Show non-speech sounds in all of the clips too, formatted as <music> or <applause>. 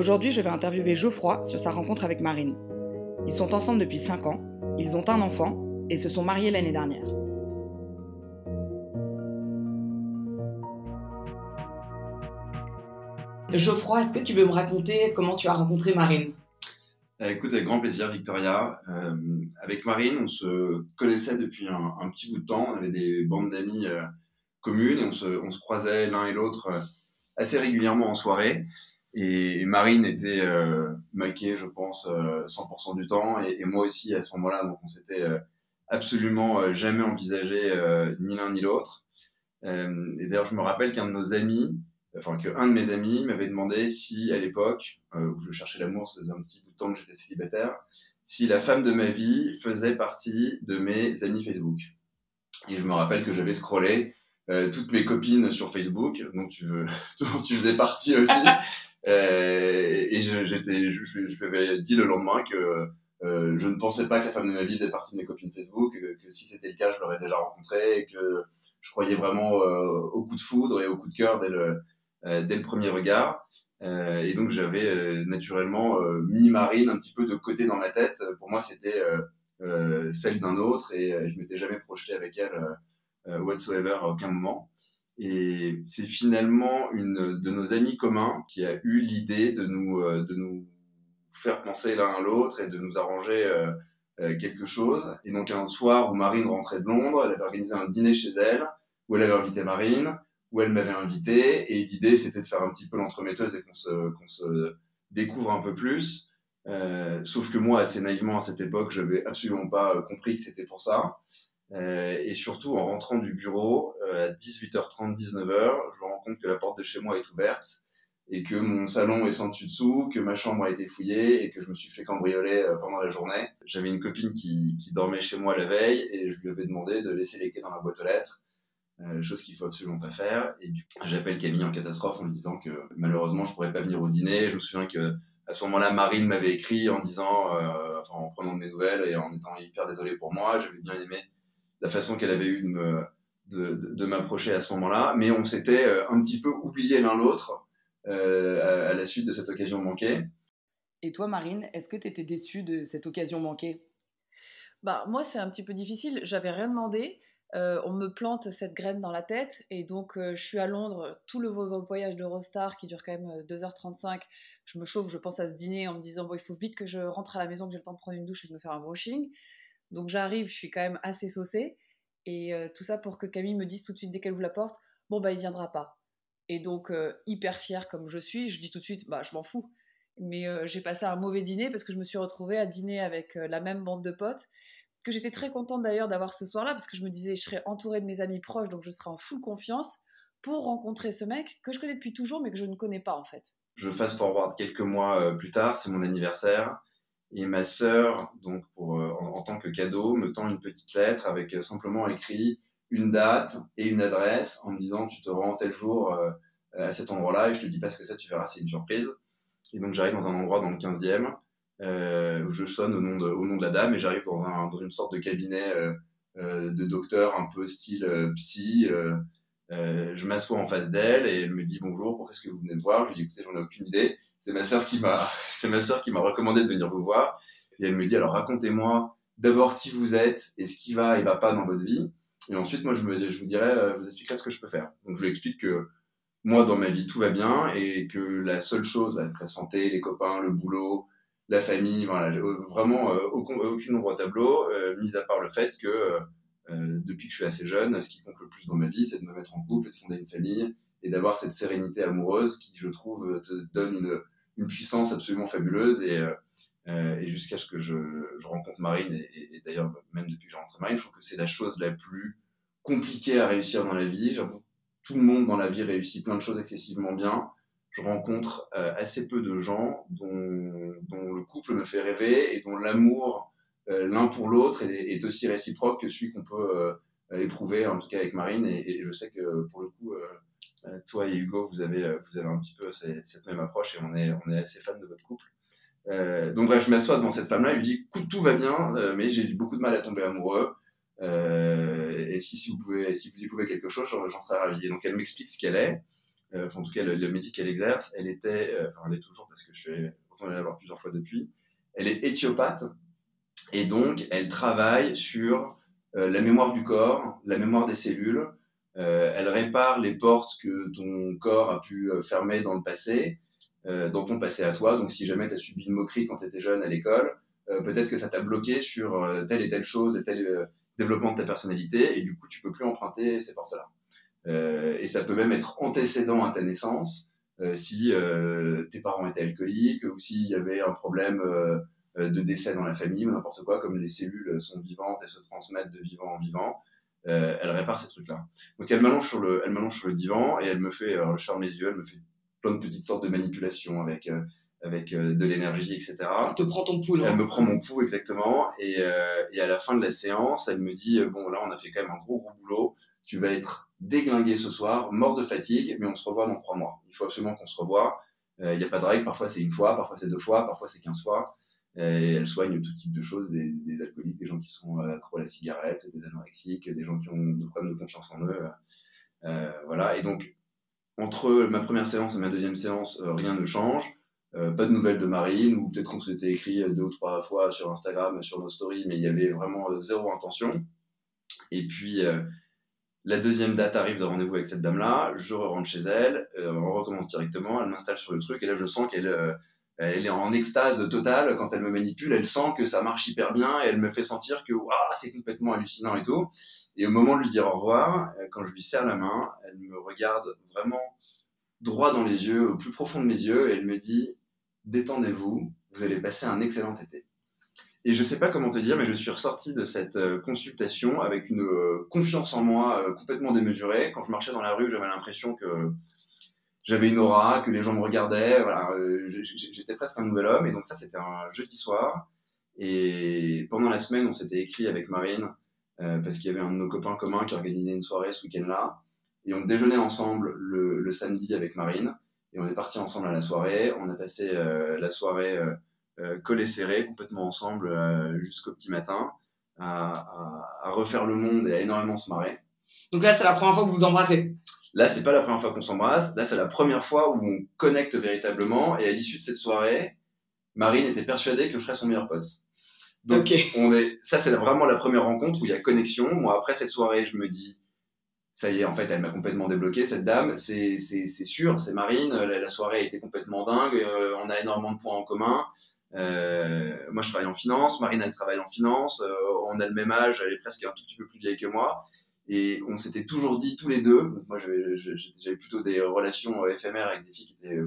Aujourd'hui, je vais interviewer Geoffroy sur sa rencontre avec Marine. Ils sont ensemble depuis 5 ans, ils ont un enfant et se sont mariés l'année dernière. Geoffroy, est-ce que tu veux me raconter comment tu as rencontré Marine? Euh, Écoute, avec grand plaisir, Victoria. Euh, avec Marine, on se connaissait depuis un, petit bout de temps. On avait des bandes d'amis euh, communes et on se, croisait l'un et l'autre assez régulièrement en soirée. Et Marine était maquée, je pense, 100% du temps. Et, moi aussi, à ce moment-là, donc on s'était absolument jamais envisagé ni l'un ni l'autre. et d'ailleurs, je me rappelle qu'un de nos amis enfin qu'un de mes amis m'avait demandé si à l'époque euh, où je cherchais l'amour, ça faisait un petit bout de temps que j'étais célibataire, si la femme de ma vie faisait partie de mes amis Facebook. Et je me rappelle que j'avais scrollé euh, toutes mes copines sur Facebook, dont tu, <laughs> tu faisais partie aussi. <laughs> euh, et j'étais, je, je, je, lui avais dit le lendemain que euh, je ne pensais pas que la femme de ma vie faisait partie de mes copines Facebook, que, si c'était le cas, je l'aurais déjà rencontrée, et que je croyais vraiment euh, au coup de foudre et au coup de cœur dès le, euh, dès le premier regard. Euh, et donc j'avais euh, naturellement mis Marine un petit peu de côté dans ma tête. Pour moi, c'était celle d'un autre et je m'étais jamais projeté avec elle whatsoever à aucun moment. Et c'est finalement une de nos amis communs qui a eu l'idée de nous, de nous faire penser l'un à l'autre et de nous arranger quelque chose. Et donc un soir où Marine rentrait de Londres, elle avait organisé un dîner chez elle, où elle avait invité Marine, où elle m'avait invité. Et l'idée, c'était de faire un petit peu l'entremetteuse et qu'on se, qu'on se découvre un peu plus. Euh, sauf que moi, assez naïvement à cette époque, je n'avais absolument pas euh, compris que c'était pour ça. Euh, et surtout, en rentrant du bureau, euh, à 18h30, 19h, je me rends compte que la porte de chez moi est ouverte et que mon salon est sans dessus-dessous, que ma chambre a été fouillée et que je me suis fait cambrioler euh, pendant la journée. J'avais une copine qui, qui dormait chez moi la veille et je lui avais demandé de laisser les clés dans la boîte aux lettres euh, chose qu'il faut absolument pas faire. Et du coup, j'appelle Camille en catastrophe en lui disant que malheureusement je pourrais pas venir au dîner. Je me souviens que à ce moment-là, Marine m'avait écrit en disant, euh, enfin, en prenant de mes nouvelles et en étant hyper désolé pour moi. J'avais bien aimé la façon qu'elle avait eu de me de, de, m'approcher à ce moment-là, mais on s'était euh, un petit peu oublié l'un l'autre euh, à, à la suite de cette occasion manquée. Et toi, Marine, est-ce que tu étais déçue de cette occasion manquée? Bah, Moi, c'est un petit peu difficile. J'avais rien demandé. Euh, on me plante cette graine dans la tête et donc euh, je suis à Londres, tout le voyage d'Eurostar qui dure quand même 2h35, euh, je me chauffe, je pense à ce dîner en me disant bon il faut vite que je rentre à la maison, que j'ai le temps de prendre une douche et de me faire un brushing. Donc j'arrive, je suis quand même assez saucée et tout ça pour que Camille me dise tout de suite dès qu'elle ouvre la porte bon bah il viendra pas. Et donc hyper fière comme je suis, je dis tout de suite bah je m'en fous. Mais j'ai passé un mauvais dîner parce que je me suis retrouvée à dîner avec la même bande de potes que j'étais très contente d'ailleurs d'avoir ce soir-là, parce que je me disais, je serais entourée de mes amis proches, donc je serais en full confiance pour rencontrer ce mec que je connais depuis toujours, mais que je ne connais pas en fait. Je fast forward quelques mois euh, plus tard, c'est mon anniversaire, et ma sœur, donc pour, euh, en, tant que cadeau, me tend une petite lettre avec euh, simplement écrit une date et une adresse en me disant tu te rends tel jour à cet endroit-là et je te dis pas ce que c'est, tu verras, c'est une surprise. Et donc j'arrive dans un endroit dans le 15e euh, où je sonne au nom de, au nom de la dame et j'arrive dans, un, dans une sorte de cabinet euh, euh, de docteur un peu style psy. je m'assois en face d'elle et elle me dit bonjour, pourquoi est-ce que vous venez me voir? Je lui dis écoutez, j'en ai aucune idée. C'est ma sœur qui m'a, <laughs> c'est ma sœur qui m'a recommandé de venir vous voir. Et elle me dit alors racontez-moi d'abord qui vous êtes et ce qui va et va pas dans votre vie. Et ensuite, moi, je, me, je vous dirai, je vous expliquerai ce que je peux faire. Donc, je lui explique que moi, dans ma vie, tout va bien et que la seule chose, la santé, les copains, le boulot, la famille, voilà, vraiment euh, aucun, aucune ombre au tableau, euh, mis à part le fait que euh, depuis que je suis assez jeune, ce qui compte le plus dans ma vie, c'est de me mettre en couple de fonder une famille et d'avoir cette sérénité amoureuse qui, je trouve, te donne une, une puissance absolument fabuleuse et, et jusqu'à ce que je, rencontre Marine et, d'ailleurs même depuis que j'ai rencontré Marine, je trouve que c'est la chose la plus compliquée à réussir dans la vie. Tout le monde dans la vie réussit plein de choses excessivement bien je rencontre euh, assez peu de gens dont, le couple me fait rêver et dont l'amour euh, l'un pour l'autre est, aussi réciproque que celui qu'on peut euh, éprouver, en tout cas avec Marine. Et, je sais que pour le coup, toi et Hugo, vous avez, vous avez un petit peu cette, cette même approche et on est, on est assez fan de votre couple. Euh, donc bref, je m'assois devant cette femme-là, je lui dis, écoute, tout va bien, mais j'ai eu beaucoup de mal à tomber amoureux. Euh, et si, vous pouvez, y pouvez quelque chose, j'en serais ravi. Donc elle m'explique ce qu'elle est. en tout cas le, métier qu'elle exerce, elle était, enfin elle est toujours parce que je suis de la voir plusieurs fois depuis, elle est éthiopathe et donc elle travaille sur la mémoire du corps, la mémoire des cellules, elle répare les portes que ton corps a pu fermer dans le passé, dans ton passé à toi, donc si jamais tu as subi une moquerie quand tu étais jeune à l'école, peut-être que ça t'a bloqué sur telle et telle chose, tel développement de ta personnalité, et du coup, tu peux plus emprunter ces portes-là. Euh, et ça peut même être antécédent à ta naissance, euh, si euh, tes parents étaient alcooliques, ou s'il y avait un problème de décès dans la famille, ou n'importe quoi, comme les cellules sont vivantes et se transmettent de vivant en vivant. elle répare ces trucs-là. Donc elle m'allonge sur sur le divan et elle me fait, alors je ferme les yeux, elle me fait plein de petites sortes de manipulations avec avec euh, de l'énergie, etc. Elle te prend ton pouls. Elle me prend mon pouls, exactement. Et, euh, et, à la fin de la séance, elle me dit, euh, bon, là, on a fait quand même un gros, gros boulot. Tu vas être déglingué ce soir, mort de fatigue, mais on se revoit dans trois mois. Il faut absolument qu'on se revoie. Il n'y a pas de règle. Parfois, c'est une fois, parfois, c'est deux fois, parfois, c'est quinze fois. Et elle soigne tout type de choses, des, des, alcooliques, des gens qui sont accros à la cigarette, des anorexiques, des gens qui ont des problèmes de confiance en eux. Euh, voilà. Et donc, entre ma première séance et ma deuxième séance, rien ne change. Euh, pas de nouvelles de Marine, ou peut-être qu'on s'était écrit deux ou trois fois sur Instagram, sur nos stories, mais il y avait vraiment euh, zéro intention. Et puis, euh, la deuxième date arrive de rendez-vous avec cette dame-là, je rentre chez elle, on recommence directement, elle m'installe sur le truc, et là je sens qu'elle elle est en extase totale quand elle me manipule, elle sent que ça marche hyper bien, et elle me fait sentir que c'est complètement hallucinant et tout. Et au moment de lui dire au revoir, quand je lui serre la main, elle me regarde vraiment droit dans les yeux, au plus profond de mes yeux, et elle me dit détendez-vous, vous allez passer un excellent été. Et je ne sais pas comment te dire, mais je suis ressorti de cette euh, consultation avec une euh, confiance en moi euh, complètement démesurée. Quand je marchais dans la rue, j'avais l'impression que j'avais une aura, que les gens me regardaient. Voilà, j'étais presque un nouvel homme. Et donc ça, c'était un jeudi soir. Et pendant la semaine, on s'était écrit avec Marine parce qu'il y avait un de nos copains communs qui organisait une soirée ce week-end-là. Et on déjeunait ensemble le samedi avec Marine. Et on est parti ensemble à la soirée. On a passé euh, la soirée euh, euh, collés serrés, complètement ensemble, jusqu'au petit matin, à, à, refaire le monde et à énormément se marrer. Donc là, c'est la première fois que vous vous embrassez Là, c'est pas la première fois qu'on s'embrasse. Là, c'est la première fois où on connecte véritablement. Et à l'issue de cette soirée, Marine était persuadée que je serais son meilleur pote. Donc, on est, ça, c'est vraiment la première rencontre où il y a connexion. Moi, après cette soirée, je me dis, ça y est, en fait, elle m'a complètement débloqué, cette dame. C'est sûr, c'est Marine. La, soirée a été complètement dingue. Euh, on a énormément de points en commun. Euh, moi, je travaille en finance. Marine, elle travaille en finance. Euh, on a le même âge. Elle est presque un tout petit peu plus vieille que moi. Et on s'était toujours dit tous les deux. Moi, j'avais plutôt des relations éphémères avec des filles qui étaient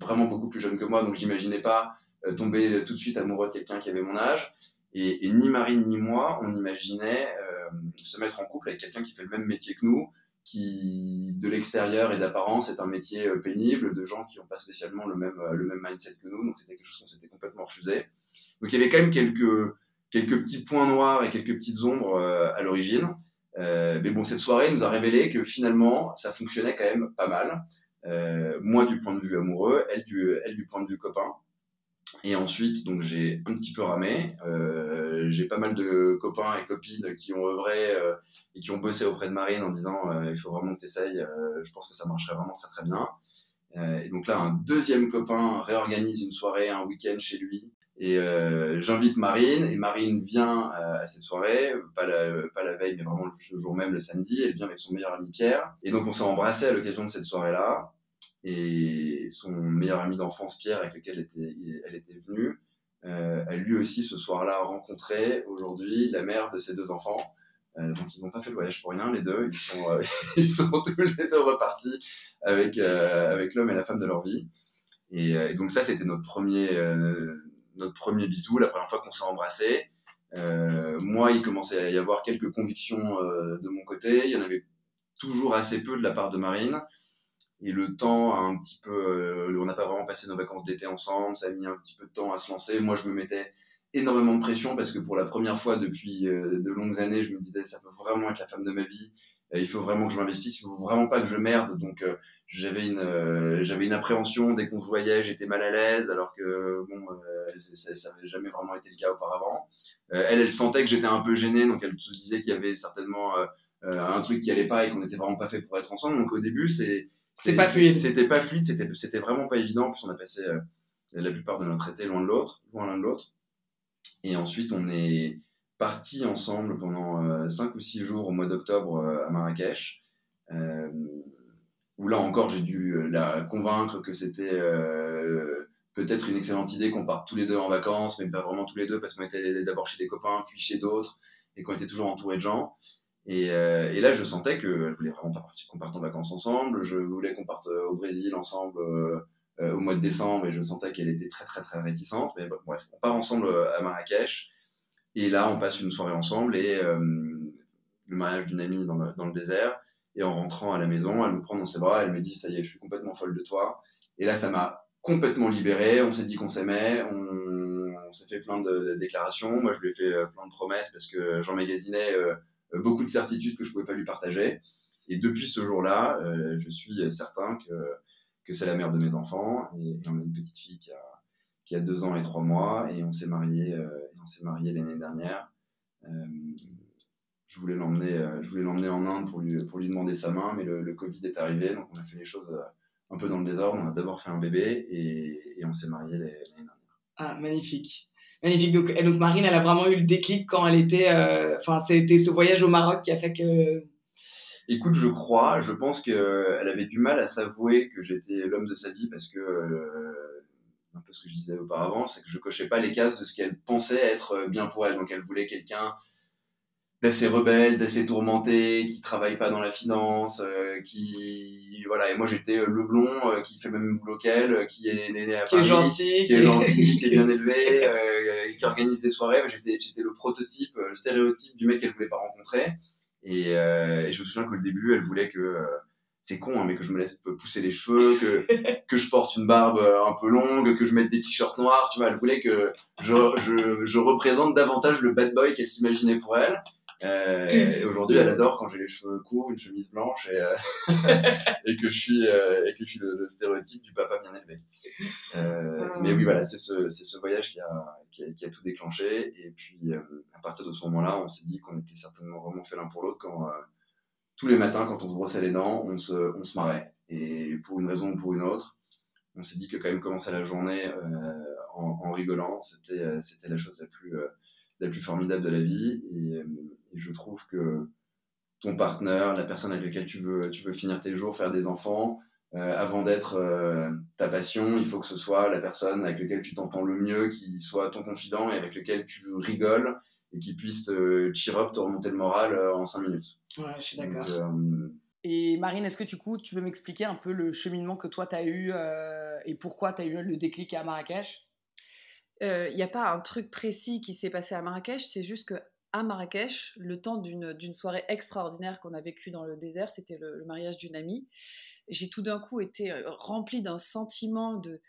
vraiment beaucoup plus jeunes que moi. Donc, j'imaginais pas tomber tout de suite amoureux de quelqu'un qui avait mon âge. Et, ni Marine ni moi, on imaginait euh, se mettre en couple avec quelqu'un qui fait le même métier que nous, qui de l'extérieur et d'apparence est un métier euh, pénible, de gens qui n'ont pas spécialement le même, euh, le même mindset que nous, donc c'était quelque chose qu'on s'était complètement refusé. Donc il y avait quand même quelques, quelques petits points noirs et quelques petites ombres à l'origine. Mais bon, cette soirée nous a révélé que finalement, ça fonctionnait quand même pas mal. moi du point de vue amoureux, elle du, elle du point de vue copain. Et ensuite, donc j'ai un petit peu ramé. Euh, j'ai pas mal de copains et copines qui ont œuvré euh, et qui ont bossé auprès de Marine en disant euh, il faut vraiment que tu essayes. je pense que ça marcherait vraiment très très bien. et donc là, un deuxième copain réorganise une soirée, un week-end chez lui. Et j'invite Marine et Marine vient à cette soirée, pas la, veille, mais vraiment le jour même, le samedi. Elle vient avec son meilleur ami Pierre. Et donc on s'est embrassé à l'occasion de cette soirée-là et son meilleur ami d'enfance Pierre avec lequel elle était, elle était venue euh, a lui aussi ce soir-là rencontré aujourd'hui la mère de ses deux enfants. Euh, donc ils n'ont pas fait le voyage pour rien les deux, ils sont, euh, <laughs> ils sont tous les deux repartis avec, avec l'homme et la femme de leur vie. Et donc ça c'était notre premier, notre premier bisou, la première fois qu'on s'est embrassés. moi il commençait à y avoir quelques convictions de mon côté, il y en avait toujours assez peu de la part de Marine. Et le temps a un petit peu, euh, on n'a pas vraiment passé nos vacances d'été ensemble, ça a mis un petit peu de temps à se lancer. Moi, je me mettais énormément de pression parce que pour la première fois depuis euh, de longues années, je me disais ça peut vraiment être la femme de ma vie. Il faut vraiment que je m'investisse, il faut vraiment pas que je merde. Donc euh, j'avais une j'avais une appréhension dès qu'on se voyait, j'étais mal à l'aise alors que bon ça n'avait jamais vraiment été le cas auparavant. elle elle sentait que j'étais un peu gêné donc elle se disait qu'il y avait certainement un truc qui allait pas et qu'on n'était vraiment pas fait pour être ensemble. Donc au début c'est C'est pas fluide. C'était pas fluide, c'était, c'était vraiment pas évident. Puis on a passé euh, la plupart de notre été loin de l'autre, loin l'un de l'autre. Et ensuite, on est partis ensemble pendant 5 ou 6 jours au mois d'octobre à Marrakech. où là encore, j'ai dû la convaincre que c'était peut-être une excellente idée qu'on parte tous les deux en vacances, mais pas vraiment tous les deux parce qu'on était d'abord chez des copains, puis chez d'autres, et qu'on était toujours entouré de gens. Et, euh, là, je sentais qu'elle voulait vraiment pas qu'on parte en vacances ensemble. Je voulais qu'on parte euh, au Brésil ensemble euh, au mois de décembre, et je sentais qu'elle était très très très réticente. Mais bref, on part ensemble à Marrakech, et là, on passe une soirée ensemble et le mariage d'une amie dans le, dans le désert. Et en rentrant à la maison, elle me prend dans ses bras, elle me dit ça y est, je suis complètement folle de toi. Et là, ça m'a complètement libéré. On s'est dit qu'on s'aimait. On, s'est fait plein de, déclarations. Moi, je lui ai fait euh, plein de promesses parce que j'emmagasinais euh, beaucoup de certitudes que je pouvais pas lui partager. Et depuis ce jour-là, euh, je suis certain que, que c'est la mère de mes enfants. Et, on a une petite fille qui a, qui a deux ans et trois mois. Et on s'est marié, on s'est marié l'année dernière. je voulais l'emmener, je voulais l'emmener en Inde pour lui, pour lui demander sa main, mais le, le Covid est arrivé, donc on a fait les choses un peu dans le désordre. On a d'abord fait un bébé et, on s'est marié l'année dernière. Ah, magnifique. Magnifique. Donc, donc, Marine, elle a vraiment eu le déclic quand elle était. Euh, enfin, c'était ce voyage au Maroc qui a fait que. Écoute, je crois. Je pense qu'elle avait du mal à s'avouer que j'étais l'homme de sa vie parce que. Euh, un peu ce que je disais auparavant, c'est que je cochais pas les cases de ce qu'elle pensait être bien pour elle. Donc, elle voulait quelqu'un d'assez rebelle, d'assez tourmenté, qui travaille pas dans la finance, euh, qui voilà. Et moi j'étais euh, le blond euh, qui fait le même boulot qu'elle, qui est né à Paris, qui est gentil, qui est gentil, qui est bien élevé, qui organise des soirées. J'étais j'étais le prototype, le stéréotype du mec qu'elle voulait pas rencontrer. Et, et, je me souviens qu'au début elle voulait que c'est con, hein, mais que je me laisse pousser les cheveux, que, <laughs> que je porte une barbe un peu longue, que je mette des t-shirts noirs, tu vois. Elle voulait que je, je, je représente davantage le bad boy qu'elle s'imaginait pour elle. Euh, et <laughs> aujourd'hui, elle adore quand j'ai les cheveux courts, une chemise blanche et, euh, <laughs> et que je suis euh, et que je suis le, stéréotype du papa bien élevé. Ah. Mais oui, voilà, c'est ce, c'est ce voyage qui a, qui a, qui a tout déclenché. Et puis à partir de ce moment-là, on s'est dit qu'on était certainement vraiment fait l'un pour l'autre quand tous les matins, quand on se brossait les dents, on se, on se marrait. Et pour une raison ou pour une autre, on s'est dit que quand même commencer la journée en, en, rigolant, c'était, c'était la chose la plus, la plus formidable de la vie. Et, je trouve que ton partenaire, la personne avec laquelle tu veux, tu veux finir tes jours, faire des enfants, euh, avant d'être euh, ta passion, il faut que ce soit la personne avec laquelle tu t'entends le mieux, qui soit ton confident et avec lequel tu rigoles et qui puisse te cheer up, te remonter le moral euh, en 5 minutes. Ouais, je suis d'accord. Et Marine, est-ce que du coup, tu veux m'expliquer un peu le cheminement que toi, tu as eu et pourquoi tu as eu le déclic à Marrakech? Il n'y a pas un truc précis qui s'est passé à Marrakech, c'est juste que à Marrakech, le temps d'une soirée extraordinaire qu'on a vécue dans le désert, c'était le, mariage d'une amie. J'ai tout d'un coup été euh, remplie d'un sentiment de,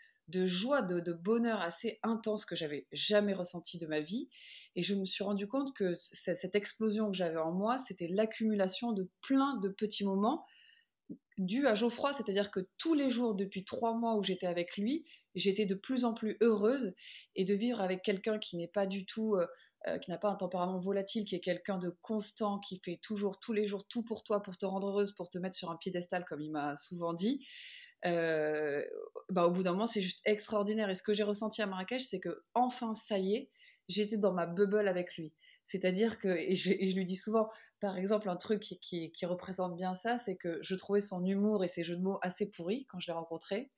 joie, de, bonheur assez intense que j'avais jamais ressenti de ma vie. Et je me suis rendu compte que cette explosion que j'avais en moi, c'était l'accumulation de plein de petits moments dus à Geoffroy. C'est-à-dire que tous les jours, depuis trois mois où j'étais avec lui, j'étais de plus en plus heureuse. Et de vivre avec quelqu'un qui n'est pas du tout... Euh, euh, qui n'a pas un tempérament volatile, qui est quelqu'un de constant, qui fait toujours, tous les jours, tout pour toi, pour te rendre heureuse, pour te mettre sur un piédestal, comme il m'a souvent dit, euh, bah, au bout d'un moment, c'est juste extraordinaire. Et ce que j'ai ressenti à Marrakech, c'est que enfin, ça y est, j'étais dans ma bubble avec lui. C'est-à-dire que, et je, lui dis souvent, par exemple, un truc qui, représente bien ça, c'est que je trouvais son humour et ses jeux de mots assez pourris quand je l'ai rencontré.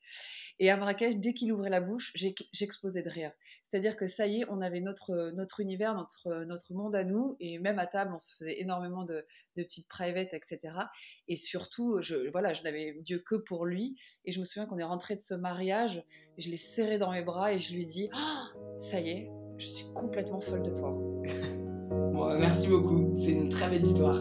Et à Marrakech, dès qu'il ouvrait la bouche, j'explosais de rire. C'est-à-dire que ça y est, on avait notre, univers, notre, monde à nous, et même à table, on se faisait énormément de, petites privates, etc. Et surtout, je, voilà, je n'avais Dieu que pour lui. Et je me souviens qu'on est rentré de ce mariage, je l'ai serré dans mes bras et je lui dit ah, Ça y est, je suis complètement folle de toi. merci beaucoup. C'est une très belle histoire.